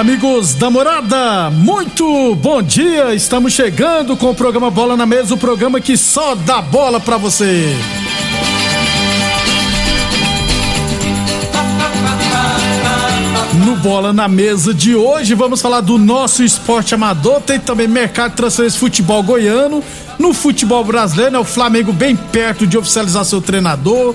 Amigos da morada, muito bom dia! Estamos chegando com o programa Bola na Mesa o programa que só dá bola pra você. No Bola na Mesa de hoje, vamos falar do nosso esporte amador. Tem também mercado de transferência futebol goiano. No futebol brasileiro, é o Flamengo bem perto de oficializar seu treinador.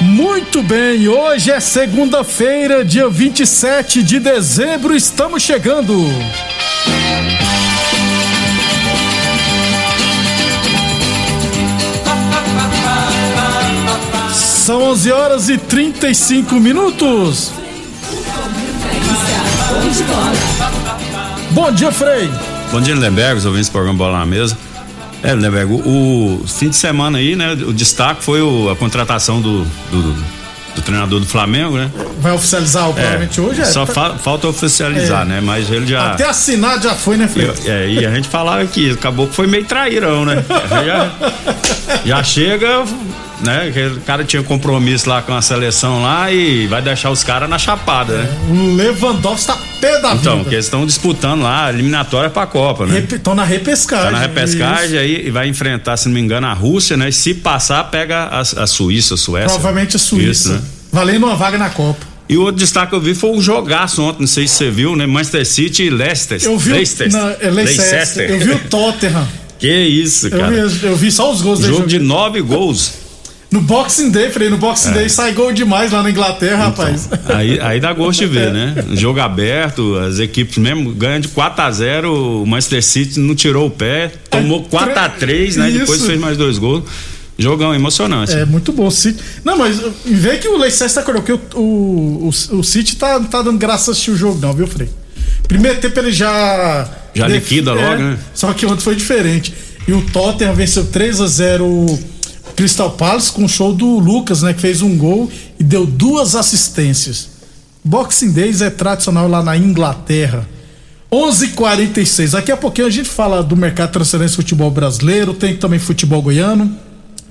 Muito bem, hoje é segunda-feira, dia 27 de dezembro, estamos chegando. São 11 horas e 35 minutos. Bom dia, Frei. Bom dia, Lindenberg, os ouvintes do programa Bola na Mesa. É, Lindenberg, o, o fim de semana aí, né? O destaque foi o- a contratação do, do, do treinador do Flamengo, né? Vai oficializar o provavelmente hoje? É, Só tá- fa- falta oficializar, É. né? Mas ele já. Até assinado já foi, né? Eu- é, e a gente falava que acabou que foi meio trairão, né? Já, já chega, né? Que o cara tinha compromisso lá com a seleção lá e vai deixar os caras na chapada, né? O Lewandowski tá pé da Então, vida. porque eles estão disputando lá a eliminatória pra Copa, né? Estão na repescagem. Tá na repescagem aí e vai enfrentar, se não me engano, a Rússia, né? E se passar, pega a, a Suíça, a Suécia. Provavelmente a Suíça. Isso, né? Valendo uma vaga na Copa. E o outro destaque que eu vi foi um jogaço ontem, não sei se você viu, né? Manchester City e Leicester. Eu vi, Leicester. na, é Leicester. Eu vi o Tottenham. Que isso, Eu cara. vi, eu vi só os gols Jogo de nove gols. No Boxing Day, Frei, no Boxing Day sai gol demais lá na Inglaterra, rapaz. Aí, aí dá gosto de ver, né? Jogo aberto, as equipes mesmo ganham de 4 a 0 o Manchester City não tirou o pé, tomou 4 a 3 né? Isso. Depois fez mais dois gols. Jogão emocionante. É muito bom City. Não, mas vê que o Leicester tá acordou, porque o, o, o, o City tá, não tá dando graça a assistir o jogo, não, viu, Frei? Primeiro tempo ele já. Já liquida logo, né? Só que ontem foi diferente. E o Tottenham venceu 3 a 0 o Crystal Palace com o show do Lucas, né? Que fez um gol e deu duas assistências. Boxing Days é tradicional lá na Inglaterra. 11:46. Daqui a pouquinho a gente fala do mercado de transferência de futebol brasileiro, tem também futebol goiano.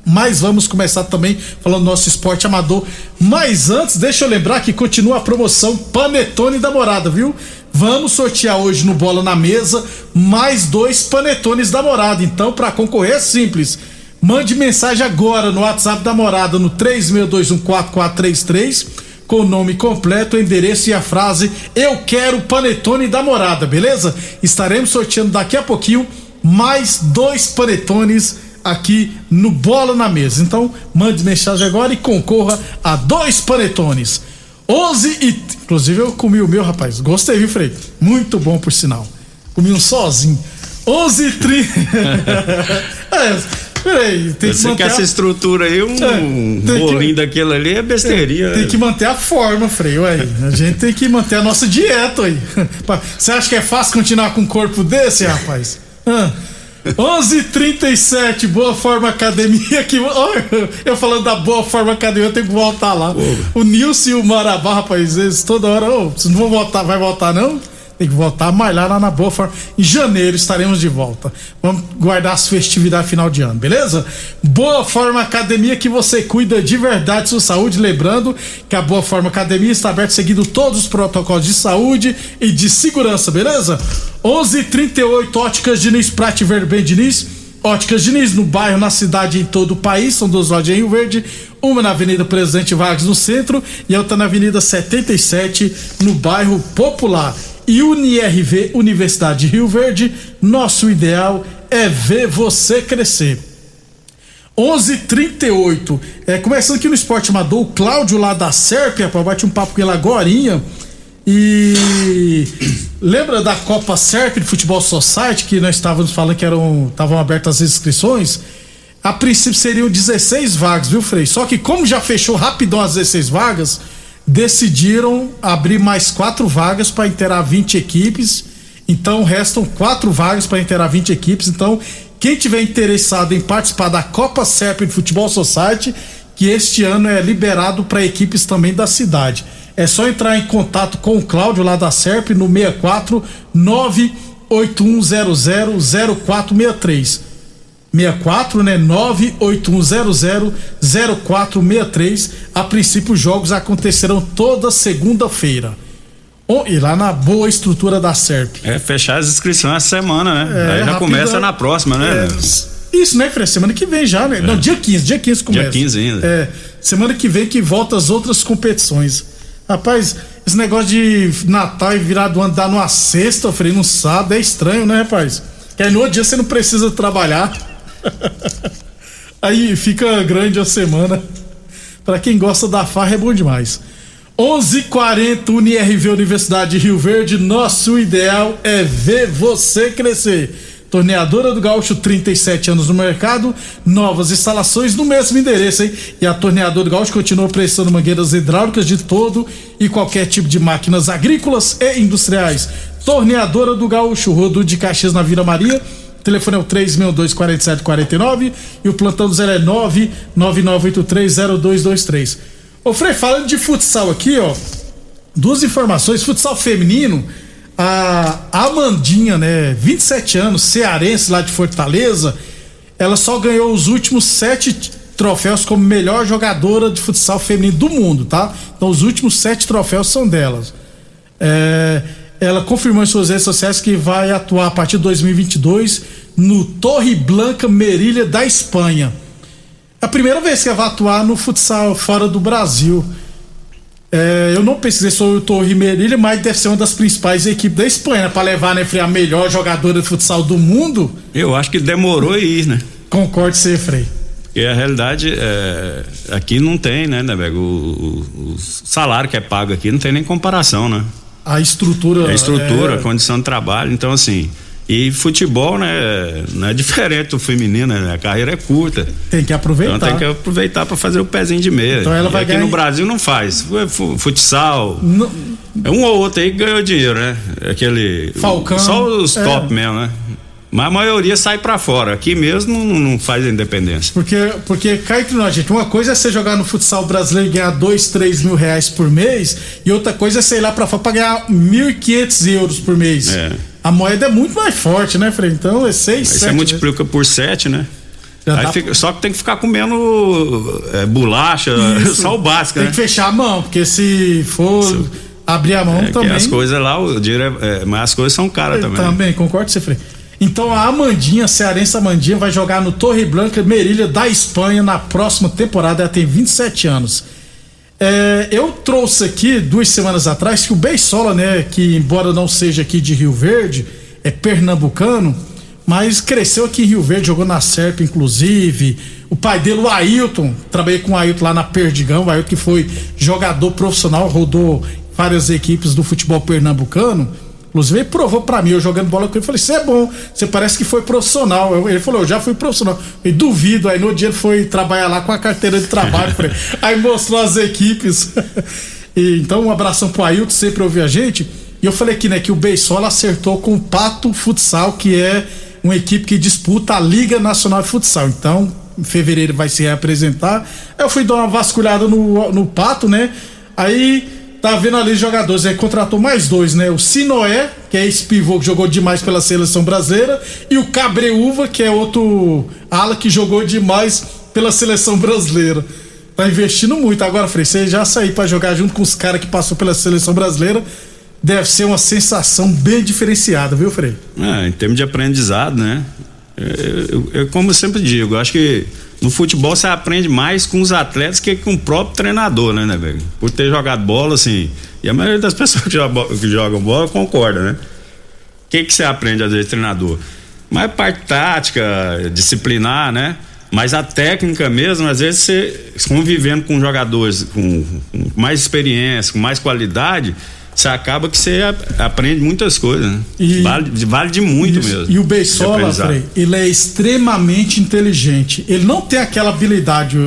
Mas vamos começar também falando do nosso esporte amador. Mas antes, deixa eu lembrar que continua a promoção Panetone da Morada, viu? Vamos sortear hoje no Bola na Mesa mais dois panetones da Morada. Então, para concorrer é simples. Mande mensagem agora no WhatsApp da Morada no 36214433 com o nome completo, o endereço e a frase Eu quero panetone da Morada, beleza? Estaremos sorteando daqui a pouquinho mais dois panetones aqui no Bola na Mesa. Então, mande mensagem agora e concorra a dois panetones. 11 e. Inclusive, eu comi o meu, rapaz. Gostei, viu, Frei? Muito bom, por sinal. Comi um sozinho. 11 e 30. é, peraí, tem que Você manter quer a- essa estrutura aí, um É, tem que- bolinho daquele ali é besteirinha. Tem que manter a forma, Freio. Aí. A gente tem que manter a nossa dieta aí. Você acha que é fácil continuar com um corpo desse, rapaz? Ah. 11:37 Boa Forma Academia. Que, eu falando da Boa Forma Academia, eu tenho que voltar lá. O Nilson e o Marabá, rapaz, eles toda hora. Ô, vocês não vão voltar, vai voltar não? Tem que voltar mais lá na boa forma. Em janeiro estaremos de volta. Vamos guardar as festividades final de ano, beleza? Boa Forma Academia que você cuida de verdade sua saúde. Lembrando que a Boa Forma Academia está aberta seguindo todos os protocolos de saúde e de segurança, beleza? 11:38 Óticas Diniz Prate Verben Diniz Óticas Diniz, no bairro, na cidade em todo o país. São duas lojas em Rio Verde, uma na Avenida Presidente Vargas, no centro, e outra na Avenida 77, no bairro Popular. E UniRV, Universidade de Rio Verde, nosso ideal é ver você crescer. 11:38 é, Começando aqui no Esporte Amador, o Cláudio lá da Sérpia, bate um papo com ele agora. E lembra da Copa Serp de Futebol Society que nós estávamos falando que eram estavam abertas as inscrições? A princípio seriam 16 vagas, viu, Frei? Só que como já fechou rapidão as 16 vagas, decidiram abrir mais quatro vagas para interar 20 equipes. Então restam quatro vagas para interar 20 equipes. Então, quem tiver interessado em participar da Copa Serp de Futebol Society, que este ano é liberado para equipes também da cidade. É só entrar em contato com o Cláudio lá da SERP no 64 98100 0463. 64, né? 98100 0463. A princípio, os jogos acontecerão toda segunda-feira. E lá na boa estrutura da SERP. É, fechar as inscrições essa semana, né? É, Aí já começa na próxima, né? É, isso, né, Fred? Semana que vem já, né? É. Não, dia 15, dia 15 começa. Dia 15 ainda. É, semana que vem que volta as outras competições. Rapaz, esse negócio de Natal e virar do ano dar numa sexta, falei, no sábado, é estranho, né, rapaz? Que aí no outro dia você não precisa trabalhar. aí fica grande a semana. Para quem gosta da farra é bom demais. 11:40 UniRV Universidade de Rio Verde. Nosso ideal é ver você crescer. Torneadora do Gaúcho, 37 anos no mercado, novas instalações no mesmo endereço, hein? E a Torneadora do Gaúcho continua prestando mangueiras hidráulicas de todo e qualquer tipo de máquinas agrícolas e industriais. Torneadora do Gaúcho, Rodo de Caxias na Vila Maria. O telefone é o 362-4749 e o plantão do zero é 999830223. Ô Frei, falando de futsal aqui, ó, duas informações. Futsal feminino, a Amandinha, né, 27 anos, cearense lá de Fortaleza, ela só ganhou os últimos sete troféus como melhor jogadora de futsal feminino do mundo, tá? Então os últimos sete troféus são delas. É, ela confirmou em suas redes sociais que vai atuar a partir de 2022 no Torre Blanca Merilha da Espanha. É a primeira vez que ela vai atuar no futsal fora do Brasil. É, eu não pesquisei sobre o Torre Merilha, mas deve ser uma das principais equipes da Espanha, né? Pra levar, né, a melhor jogadora de futsal do mundo. Eu acho que demorou aí, né? Concordo você, Frei. Porque a realidade é, aqui não tem, né, né, o, o, o, salário que é pago aqui não tem nem comparação, né? A estrutura. A estrutura, é... a condição de trabalho. Então, assim, e futebol, né, não é diferente do feminino, né? A carreira é curta. Tem que aproveitar. Então tem que aproveitar para fazer o pezinho de meia. Então ela vai aqui ganhar... no Brasil não faz. Futsal. Não... É um ou outro aí que ganhou dinheiro, né? Aquele. Falcão. Só os é. top mesmo, né? Mas a maioria sai para fora. Aqui mesmo não, não, faz a independência. Porque, porque cai entre nós, gente. Uma coisa é você jogar no futsal brasileiro e ganhar dois, três mil reais por mês. E outra coisa é você ir lá pra fora pra ganhar mil e quinhentos euros por mês. É. A moeda é muito mais forte, né, Frei? Então é seis, Aí você multiplica por sete, né? Fica, só que tem que ficar comendo é, bolacha, Isso. só o básico, Tem né? que fechar a mão, porque se for Isso. abrir a mão é, também. as coisas lá, o dinheiro é, é, mas as coisas são caras também. Também, concordo com você, Frei. Então a Amandinha, cearense Amandinha, vai jogar no Torre Blanca Merilha da Espanha na próxima temporada. Ela tem 27 anos. É, eu trouxe aqui duas semanas atrás que o Beisola, né, que embora não seja aqui de Rio Verde, é pernambucano, mas cresceu aqui em Rio Verde, jogou na Serpa, inclusive. O pai dele, o Ailton, trabalhei com o Ailton lá na Perdigão, o Ailton que foi jogador profissional, rodou várias equipes do futebol pernambucano. Inclusive, ele provou para mim, eu jogando bola com ele, falei, você é bom, você parece que foi profissional. Eu, ele falou, eu já fui profissional. Eu duvido, aí no dia ele foi trabalhar lá com a carteira de trabalho, falei, aí mostrou as equipes. e, então, um abração pro Ailton, sempre ouviu a gente. E eu falei aqui, né, que o Beisola acertou com o Pato Futsal, que é uma equipe que disputa a Liga Nacional de Futsal. Então, em fevereiro vai se reapresentar. Eu fui dar uma vasculhada no, no Pato, né? Aí tá vendo ali jogadores, aí contratou mais dois, né? O Sinoé, que é esse pivô que jogou demais pela seleção brasileira, e o Cabreúva, que é outro ala que jogou demais pela seleção brasileira. Tá investindo muito. Agora, Frei, você já sair para jogar junto com os caras que passou pela seleção brasileira, deve ser uma sensação bem diferenciada, viu, Frei? É, em termos de aprendizado, né? Eu, eu, como eu sempre digo, eu acho que no futebol você aprende mais com os atletas que com o próprio treinador, né, né, velho? Por ter jogado bola, assim. E a maioria das pessoas que jogam, que jogam bola concorda, né? O que, que você aprende, às vezes, treinador? Mais parte tática, disciplinar, né? Mas a técnica mesmo, às vezes, você convivendo com jogadores com, com mais experiência, com mais qualidade, você acaba que você aprende muitas coisas, né? E, vale, vale de muito isso. mesmo. E o Beisola, Frei, ele é extremamente inteligente. Ele não tem aquela habilidade.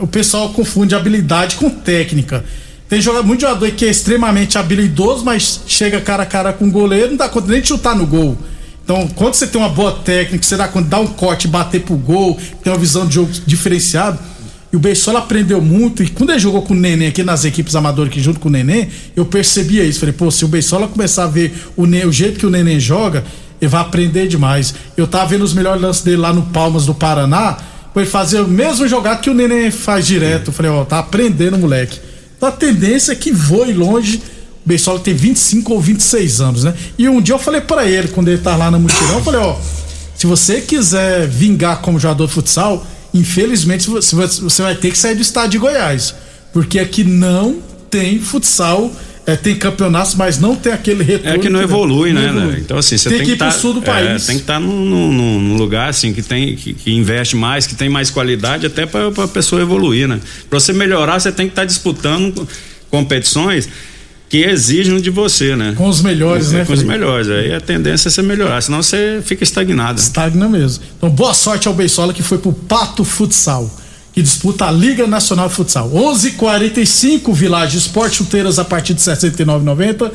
O pessoal confunde habilidade com técnica. Tem jogador, muito jogador que é extremamente habilidoso, mas chega cara a cara com o goleiro, não dá conta nem de chutar no gol. Então, quando você tem uma boa técnica, você dá conta de dar um corte, bater pro gol, tem uma visão de jogo diferenciado. E o Beisola aprendeu muito. E quando ele jogou com o Neném aqui nas equipes amadoras, aqui junto com o Neném, eu percebia isso. Falei, pô, se o Beisola começar a ver o, Nenê, o jeito que o Neném joga, ele vai aprender demais. Eu tava vendo os melhores lances dele lá no Palmas do Paraná, ele fazer o mesmo jogado que o Neném faz direto. Falei, ó, tá aprendendo, moleque. Então a tendência é que voe longe o Beisola tem 25 ou 26 anos, né? E um dia eu falei para ele, quando ele tá lá na mutirão, eu falei, ó, se você quiser vingar como jogador de futsal, infelizmente você vai ter que sair do estado de Goiás. Porque aqui não tem futsal é, tem campeonatos, mas não tem aquele retorno. É que não evolui, né, não né? Então, assim, você tem, tem que ir tá, pro sul do país. É, tem que estar tá num, num, lugar, assim, que tem, que, que, investe mais, que tem mais qualidade, até para a pessoa evoluir, né? Para você melhorar, você tem que estar tá disputando competições que exigem de você, né? Com os melhores, é, né? Com os melhores. Aí a tendência é você melhorar, senão você fica estagnado. Estagna mesmo. Então, boa sorte ao Beisola que foi pro Pato Futsal, que disputa a Liga Nacional de Futsal. 11:45 Village Esporte Chuteiras a partir de 69,90.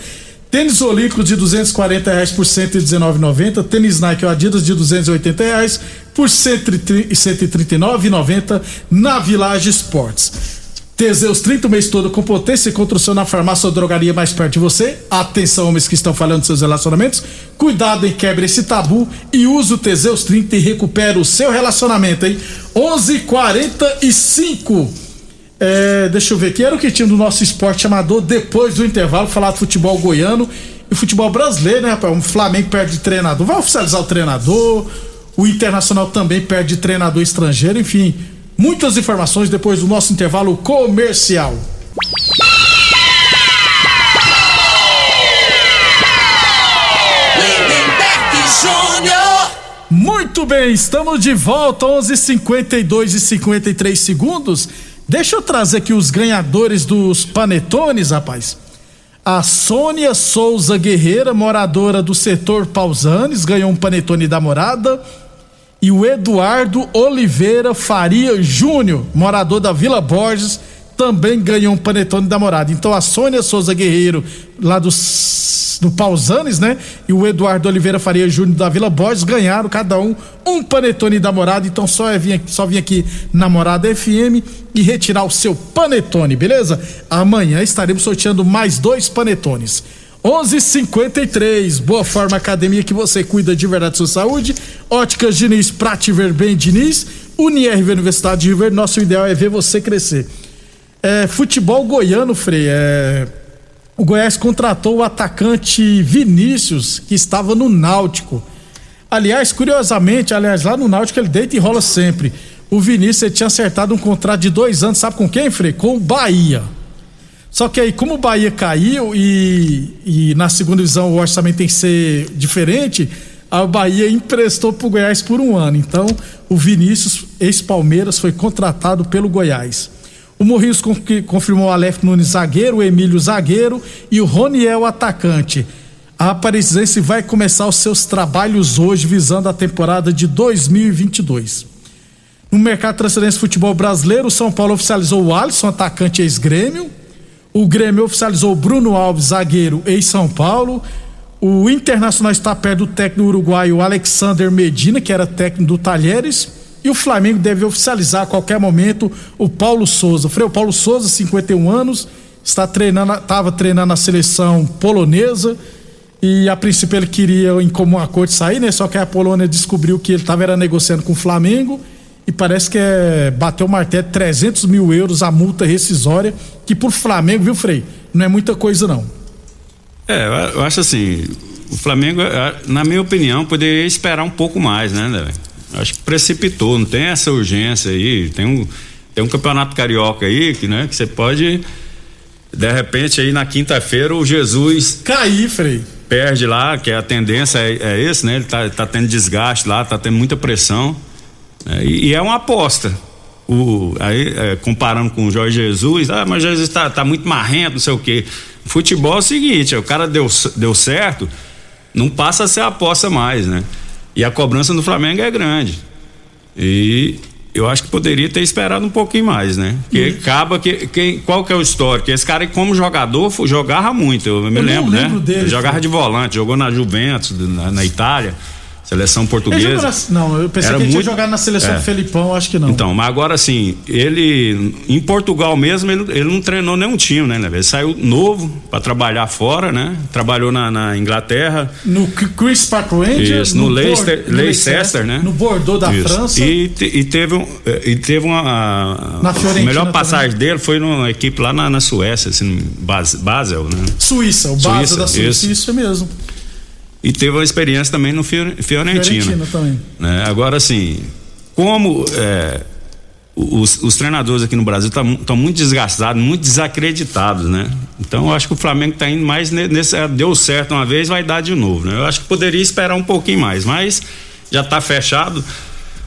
Tênis Olímpico de 240 reais por 119,90. Tênis Nike ou Adidas de 280 reais por 139,90 na Village Esportes. Teseus 30 o mês todo com potência e construção na farmácia ou drogaria mais perto de você. Atenção, homens que estão falando de seus relacionamentos. Cuidado em quebre esse tabu e use o Teseus 30 e recupera o seu relacionamento, hein? 11:45. É, deixa eu ver aqui, era o que tinha do nosso esporte amador depois do intervalo, falar de futebol goiano e futebol brasileiro, né, rapaz? O Flamengo perde de treinador, vai oficializar o treinador, o Internacional também perde de treinador estrangeiro, enfim. Muitas informações depois do nosso intervalo comercial. Muito bem, estamos de volta, 11:52 e 53 segundos. Deixa eu trazer aqui os ganhadores dos panetones, rapaz. A Sônia Souza Guerreira, moradora do setor Pausanes, ganhou um panetone da morada e o Eduardo Oliveira Faria Júnior, morador da Vila Borges, também ganhou um panetone da morada. Então a Sônia Souza Guerreiro, lá do, do Pausanes, né? E o Eduardo Oliveira Faria Júnior da Vila Borges ganharam cada um um panetone da morada. Então só é vir, só vir aqui na Morada FM e retirar o seu panetone, beleza? Amanhã estaremos sorteando mais dois panetones. 11:53 Boa Forma Academia que você cuida de verdade sua saúde. Óticas Diniz, pra te ver bem, Diniz. UniRV Universidade de River, nosso ideal é ver você crescer. É, futebol goiano, Frei. É, o Goiás contratou o atacante Vinícius, que estava no Náutico. Aliás, curiosamente, aliás, lá no Náutico ele deita e rola sempre. O Vinícius tinha acertado um contrato de dois anos, sabe com quem, Frei? Com o Bahia. Só que aí, como o Bahia caiu e, e na segunda divisão o orçamento tem que ser diferente, a Bahia emprestou para o Goiás por um ano. Então, o Vinícius, ex-Palmeiras, foi contratado pelo Goiás. O Morrinhos confirmou o Aleph Nunes zagueiro, o Emílio zagueiro e o Roniel atacante. A Aparecidense vai começar os seus trabalhos hoje visando a temporada de 2022. No mercado de transferência futebol brasileiro, o São Paulo oficializou o Alisson, atacante ex-grêmio. O Grêmio oficializou Bruno Alves, zagueiro em São Paulo. O Internacional está perto do técnico uruguaio Alexander Medina, que era técnico do Talheres. E o Flamengo deve oficializar a qualquer momento o Paulo Souza. Freio Paulo Souza, 51 anos, está treinando, estava treinando na seleção polonesa e a princípio ele queria em comum acordo sair, né? Só que a Polônia descobriu que ele estava negociando com o Flamengo e parece que é, bateu o martelo 300 mil euros a multa rescisória, que por Flamengo, viu, Frei? Não é muita coisa não. É, eu acho assim, o Flamengo, é, na minha opinião, poderia esperar um pouco mais, né, né? Acho que precipitou, não tem essa urgência aí, tem um, tem um campeonato carioca aí que, né, que você pode de repente aí na quinta-feira o Jesus cair, Frei perde lá, que a tendência é, é esse, né? Ele tá, tá tendo desgaste lá, tá tendo muita pressão. Né? E, é uma aposta. O, aí, é, comparando com o Jorge Jesus, ah, mas Jesus tá, tá muito marrento, não sei o quê. Futebol é o seguinte, o cara deu, deu certo, não passa a ser aposta mais, né? E a cobrança do Flamengo é grande. E eu acho que poderia ter esperado um pouquinho mais, né? Porque hum. acaba que, que qual que é o histórico? Esse cara como jogador jogava muito, eu me eu lembro, né? Dele, jogava de volante, jogou na Juventus, na, na Itália. Seleção portuguesa. Na, não, eu pensei que ele muito, tinha jogado na seleção é. do Felipão, acho que não. Então, mas agora assim, ele em Portugal mesmo, ele, ele não treinou nenhum time, né? Ele saiu novo para trabalhar fora, né? Trabalhou na, na Inglaterra. No Chris Park Rangers. Isso, no, no Leicester, no Leicester, né? No Bordeaux da Isso. França. E, e teve, um, e teve uma. Na a melhor passagem também. dele foi numa equipe lá na, na Suécia, assim, Basel, né? Suíça, o Basel Suíça, da Suíça, isso, isso mesmo e teve uma experiência também no Fiorentina. Fiorentina também. Né? Agora, assim, como é, os, os, treinadores aqui no Brasil estão tá, muito desgastados, muito desacreditados, né? Então, eu acho que o Flamengo está indo mais nesse. É, deu certo uma vez, vai dar de novo, né? Eu acho que poderia esperar um pouquinho mais, mas já está fechado.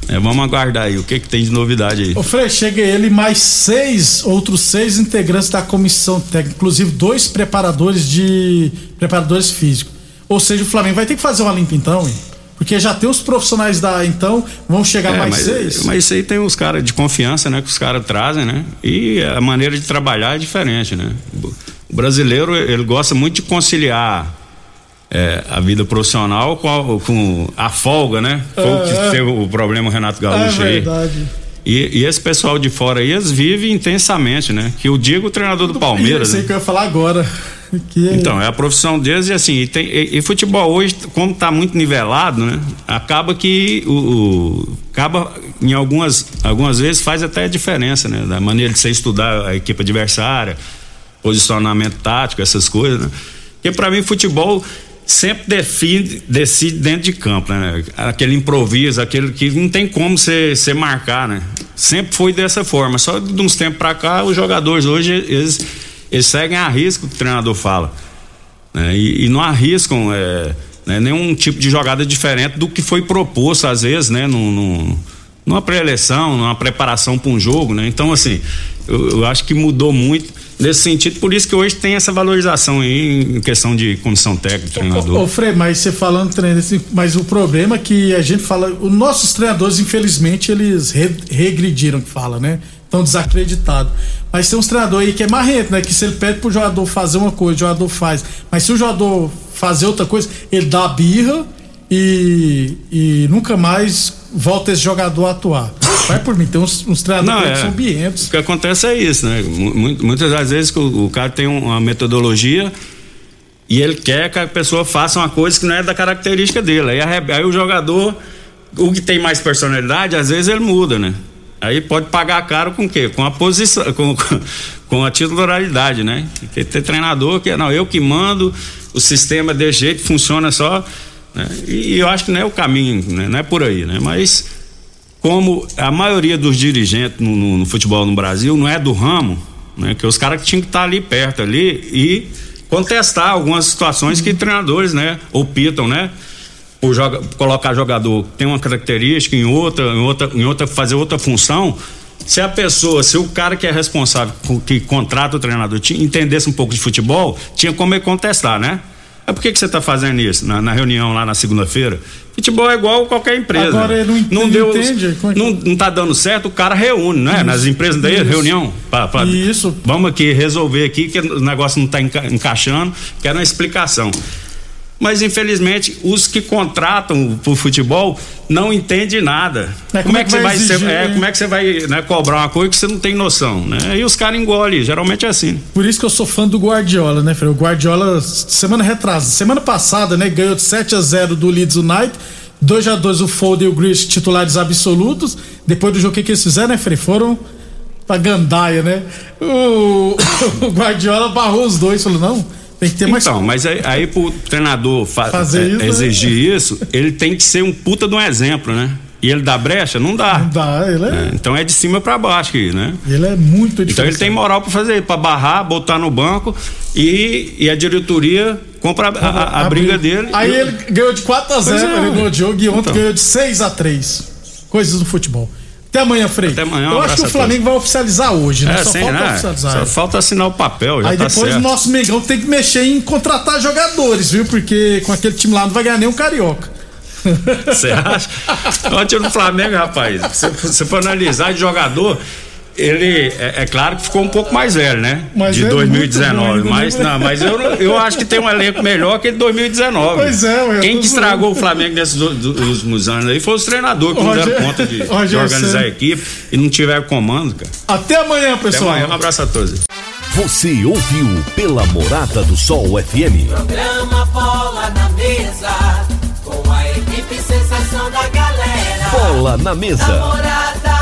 É, vamos aguardar aí o que, que tem de novidade aí. O Frei, chega ele mais seis, outros seis integrantes da comissão técnica, inclusive dois preparadores de preparadores físicos. Ou seja, o Flamengo vai ter que fazer uma limpa então, hein? Porque já tem os profissionais da então, vão chegar é, mais mas, seis. Mas isso aí tem os caras de confiança, né? Que os caras trazem, né? E a maneira de trabalhar é diferente, né? O brasileiro, ele gosta muito de conciliar é, a vida profissional com a, com a folga, né? Foi é, o que é. teve o problema Renato Gaúcho é verdade. aí. E, e, esse pessoal de fora aí, eles vivem intensamente, né? Que o Diego, o treinador do, do Palmeiras. Eu sei né? que eu ia falar agora. Que... Então, é a profissão deles e assim, e, tem, e, e futebol hoje, como está muito nivelado, né? Acaba que o, o, acaba em algumas, algumas vezes faz até a diferença, né? Da maneira de você estudar a equipe adversária, posicionamento tático, essas coisas, né? Porque para mim futebol sempre define, decide dentro de campo, né? Aquele improviso, aquele que não tem como você, marcar, né? Sempre foi dessa forma. Só de uns tempos para cá, os jogadores hoje, eles eles seguem a risco que o treinador fala. Né? E, e, não arriscam é, né? nenhum tipo de jogada diferente do que foi proposto, às vezes, né? No, no, numa pré-eleição, numa preparação para um jogo. Né? Então, assim, eu, eu acho que mudou muito nesse sentido, por isso que hoje tem essa valorização aí em questão de comissão técnica, treinador. Ô, ô Frei, mas você falando treinador, mas o problema é que a gente fala, os nossos treinadores, infelizmente, eles re, regrediram, que fala, né? Estão desacreditados. Mas tem uns treinadores aí que é marrento, né? Que se ele pede pro jogador fazer uma coisa, o jogador faz. Mas se o jogador fazer outra coisa, ele dá birra e, e nunca mais volta esse jogador a atuar. Vai por mim, tem uns, uns treinadores é, que são. O que acontece é isso, né? Muitas das vezes o, o cara tem uma metodologia e ele quer que a pessoa faça uma coisa que não é da característica dele. Aí, aí o jogador, o que tem mais personalidade, às vezes ele muda, né? Aí pode pagar caro com o quê? Com a posição, com, com a titularidade, né? Porque ter treinador que não, eu que mando, o sistema de jeito funciona só. Né? E, e, eu acho que não é o caminho, né? não é por aí, né? Mas como a maioria dos dirigentes no, no, no futebol no Brasil não é do ramo, né? Que os caras tinham que estar ali perto ali e contestar algumas situações que treinadores, né? Optam, né? Joga, colocar jogador tem uma característica em outra, em outra, em outra fazer outra função. Se a pessoa, se o cara que é responsável, que contrata o treinador, entendesse um pouco de futebol, tinha como ele contestar, né? É por que, que você está fazendo isso na, na, reunião lá na segunda-feira? Futebol é igual qualquer empresa. Agora ele não, entende, não deu, entende. É não, não tá dando certo, o cara reúne, né? Isso, Nas empresas daí, isso. reunião. Pra, pra, isso. Vamos aqui resolver aqui que o negócio não está enca, encaixando, quero uma explicação. Mas infelizmente os que contratam pro futebol não entendem nada. É, como, é que você vai, exigir, ser- é, né? como é que você vai né, cobrar uma coisa que você não tem noção, né? E os caras engolem, geralmente é assim. Por isso que eu sou fã do Guardiola, né, Fred? O Guardiola, semana retrasada, semana passada, né, ganhou de 7 a 0 do Leeds United. 2 a 2 o Foden e o Grealish titulares absolutos. Depois do jogo, o que, que eles fizeram, né, Fred? Foram pra Gandaia, né? O, o Guardiola barrou os dois, falou: não, tem que ter mais. Então, mas aí, aí pro treinador fa- Fazer é, isso, né? exigir isso, ele tem que ser um puta de um exemplo, né? E ele dá brecha? Não dá. Não dá, ele é, É, então é de cima pra baixo aqui, né? ele é muito Então ele tem moral pra fazer, pra barrar, botar no banco e, e a diretoria compra a, a- a briga dele. Aí ele ganhou de 4 a 0 Pois é. ele ganhou o jogo e ontem Então. ganhou de 6 a 3 Coisas do futebol. Até amanhã, Frei. Até amanhã, um Eu acho que o Flamengo vai oficializar hoje, né? É, Só sim, falta né? oficializar. Só falta assinar o papel, já Aí tá depois certo. o nosso Mengão tem que mexer em contratar jogadores, viu? Porque com aquele time lá não vai ganhar nem um carioca. Você acha? Ontem no Flamengo, rapaz, se você for analisar de jogador, ele é, é claro que ficou um pouco mais velho, né? Mas de é muito 2019. bom, mas né? não, mas eu, eu acho que tem um elenco melhor que de 2019. Pois é, Quem que estragou o Flamengo nesses últimos anos aí foi os treinadores que não deram conta de, de organizar a equipe e não tiveram comando, cara. Até amanhã, Até pessoal. amanhã, um abraço a todos. Você ouviu pela Morada do Sol FM. Programa Bola na Mesa, com a equipe sensação da galera. Bola na mesa. Namorada FM.